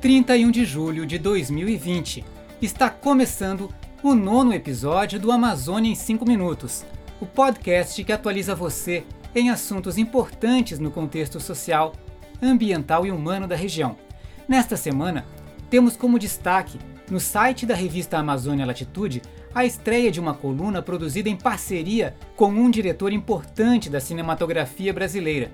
31 de julho de 2020. Está começando o nono episódio do Amazônia em 5 Minutos, o podcast que atualiza você em assuntos importantes no contexto social, ambiental e humano da região. Nesta semana, temos como destaque, no site da revista Amazônia Latitude, a estreia de uma coluna produzida em parceria com um diretor importante da cinematografia brasileira.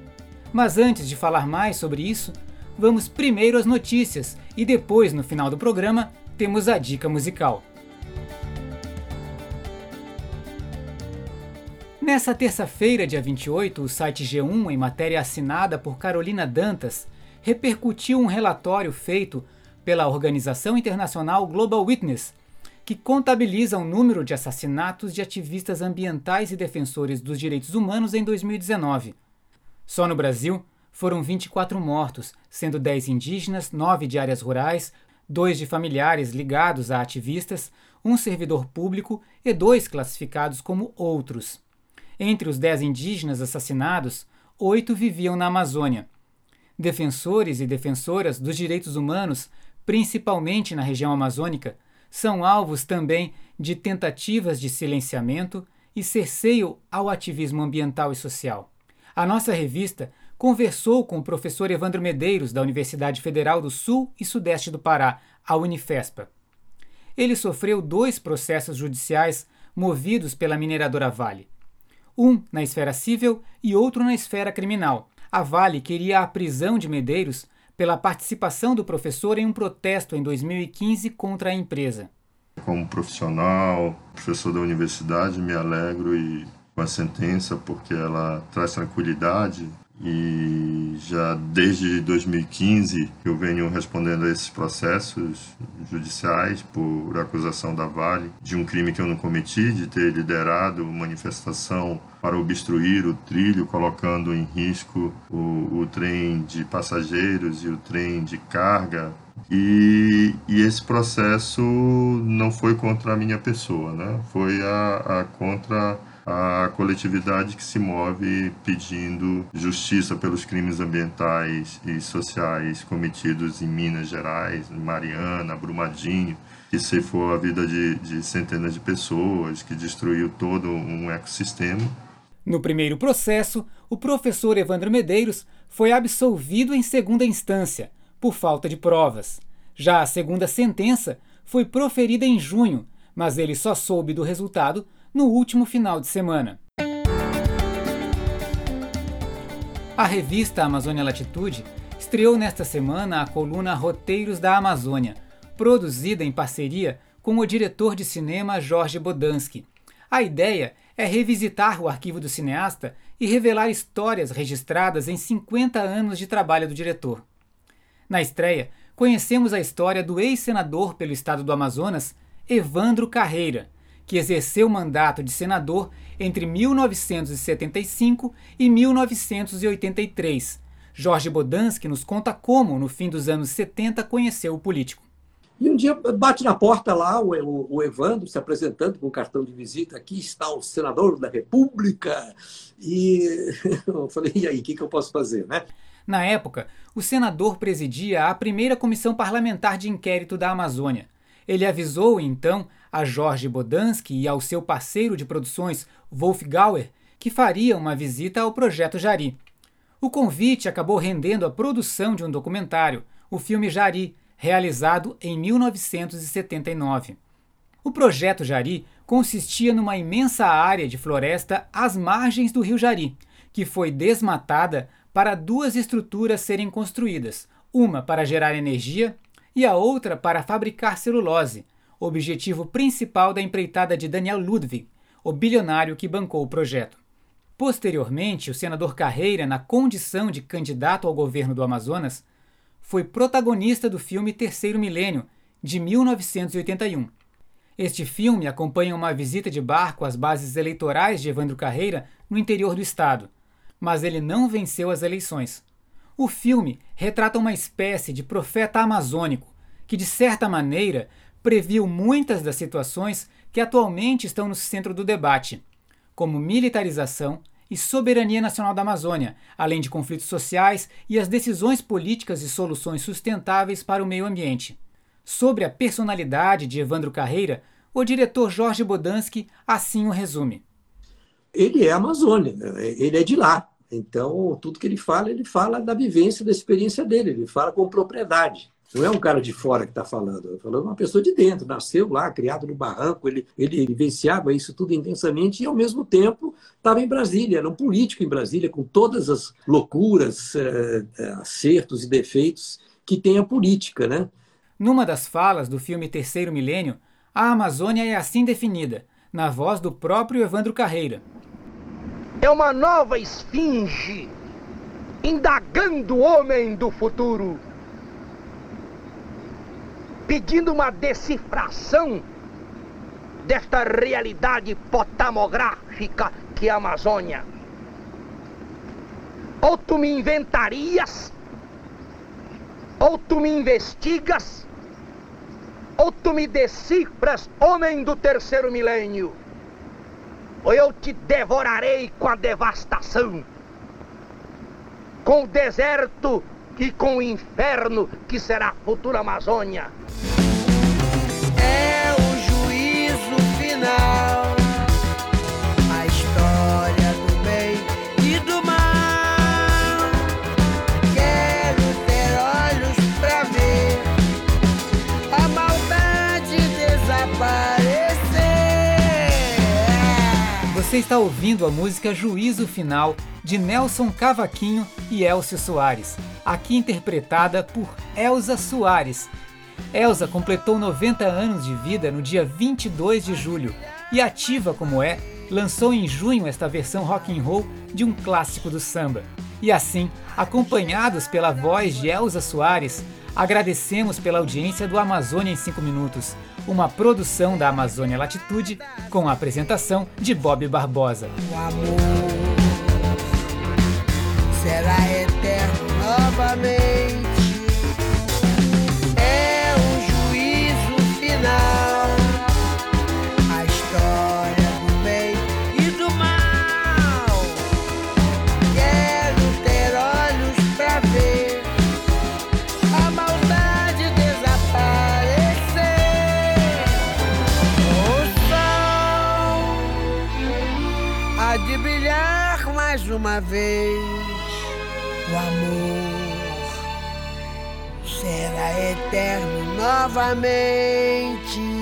Mas antes de falar mais sobre isso, vamos primeiro às notícias e depois, no final do programa, temos a dica musical. Nessa terça-feira, dia 28, o site G1, em matéria assinada por Carolina Dantas, repercutiu um relatório feito pela organização internacional Global Witness, que contabiliza o número de assassinatos de ativistas ambientais e defensores dos direitos humanos em 2019. Só no Brasil, foram 24 mortos, sendo 10 indígenas, 9 de áreas rurais, 2 de familiares ligados a ativistas, um servidor público e dois classificados como outros. Entre os 10 indígenas assassinados, oito viviam na Amazônia. Defensores e defensoras dos direitos humanos, principalmente na região amazônica, são alvos também de tentativas de silenciamento e cerceio ao ativismo ambiental e social. A nossa revista conversou com o professor Evandro Medeiros, da Universidade Federal do Sul e Sudeste do Pará, a Unifespa. Ele sofreu dois processos judiciais movidos pela mineradora Vale. Um na esfera civil e outro na esfera criminal. A Vale queria a prisão de Medeiros pela participação do professor em um protesto em 2015 contra a empresa. Como profissional, professor da universidade, me alegro e com a sentença porque ela traz tranquilidade e já desde 2015 eu venho respondendo a esses processos judiciais por acusação da Vale de um crime que eu não cometi, de ter liderado manifestação para obstruir o trilho, colocando em risco o, o trem de passageiros e o trem de carga. E, e, esse processo não foi contra a minha pessoa, né? foi a, a contra a coletividade que se move pedindo justiça pelos crimes ambientais e sociais cometidos em Minas Gerais, em Mariana, Brumadinho, que ceifou a vida de, de centenas de pessoas, que destruiu todo um ecossistema. No primeiro processo, o professor Evandro Medeiros foi absolvido em segunda instância, por falta de provas. Já a segunda sentença foi proferida em junho, mas ele só soube do resultado no último final de semana. A revista Amazônia Latitude estreou nesta semana a coluna Roteiros da Amazônia, produzida em parceria com o diretor de cinema Jorge Bodansky. A ideia é revisitar o arquivo do cineasta e revelar histórias registradas em 50 anos de trabalho do diretor. Na estreia, conhecemos a história do ex-senador pelo estado do Amazonas, Evandro Carreira, que exerceu o mandato de senador entre 1975 e 1983. Jorge Bodansky nos conta como, no fim dos anos 70, conheceu o político. E um dia bate na porta lá o, o, o Evandro se apresentando com um cartão de visita. Aqui está o senador da República. E eu falei, e aí, o que, que eu posso fazer, né? Na época, o senador presidia a primeira comissão parlamentar de inquérito da Amazônia. Ele avisou, então, a Jorge Bodansky e ao seu parceiro de produções, Wolf Gauer, que faria uma visita ao Projeto Jari. O convite acabou rendendo a produção de um documentário, o filme Jari, realizado em 1979. O Projeto Jari consistia numa imensa área de floresta às margens do rio Jari, que foi desmatada para duas estruturas serem construídas, uma para gerar energia e a outra para fabricar celulose, objetivo principal da empreitada de Daniel Ludwig, o bilionário que bancou o projeto. Posteriormente, o senador Carreira, na condição de candidato ao governo do Amazonas, foi protagonista do filme Terceiro Milênio, de 1981. Este filme acompanha uma visita de barco às bases eleitorais de Evandro Carreira no interior do estado, mas ele não venceu as eleições. O filme retrata uma espécie de profeta amazônico que, de certa maneira, previu muitas das situações que atualmente estão no centro do debate, como militarização e soberania nacional da Amazônia, além de conflitos sociais e as decisões políticas e soluções sustentáveis para o meio ambiente. Sobre a personalidade de Evandro Carreira, o diretor Jorge Bodansky assim o resume. Ele é Amazônia, ele é de lá. Então, tudo que ele fala, ele fala da vivência, da experiência dele, ele fala com propriedade. Não é um cara de fora que está falando, está falando uma pessoa de dentro, nasceu lá, criado no barranco, ele, ele vivenciava isso tudo intensamente e, ao mesmo tempo, estava em Brasília, era um político em Brasília, com todas as loucuras, eh, eh, acertos e defeitos que tem a política. Né? Numa das falas do filme Terceiro Milênio, a Amazônia é assim definida, na voz do próprio Evandro Carreira. É uma nova esfinge, indagando o homem do futuro pedindo uma decifração desta realidade potamográfica que é a Amazônia. Ou tu me inventarias, ou tu me investigas, ou tu me decifras, homem do terceiro milênio, ou eu te devorarei com a devastação, com o deserto e com o inferno que será a futura Amazônia. É o juízo final, Você está ouvindo a música Juízo Final de Nelson Cavaquinho e Elcio Soares, aqui interpretada por Elza Soares. Elza completou 90 anos de vida no dia 22 de julho e ativa como é, lançou em junho esta versão rock and roll de um clássico do samba. E assim, acompanhados pela voz de Elza Soares, agradecemos pela audiência do Amazônia em 5 minutos, uma produção da Amazônia Latitude com a apresentação de Bob Barbosa. O amor será eterno novamente. De brilhar mais uma vez. O amor será eterno novamente.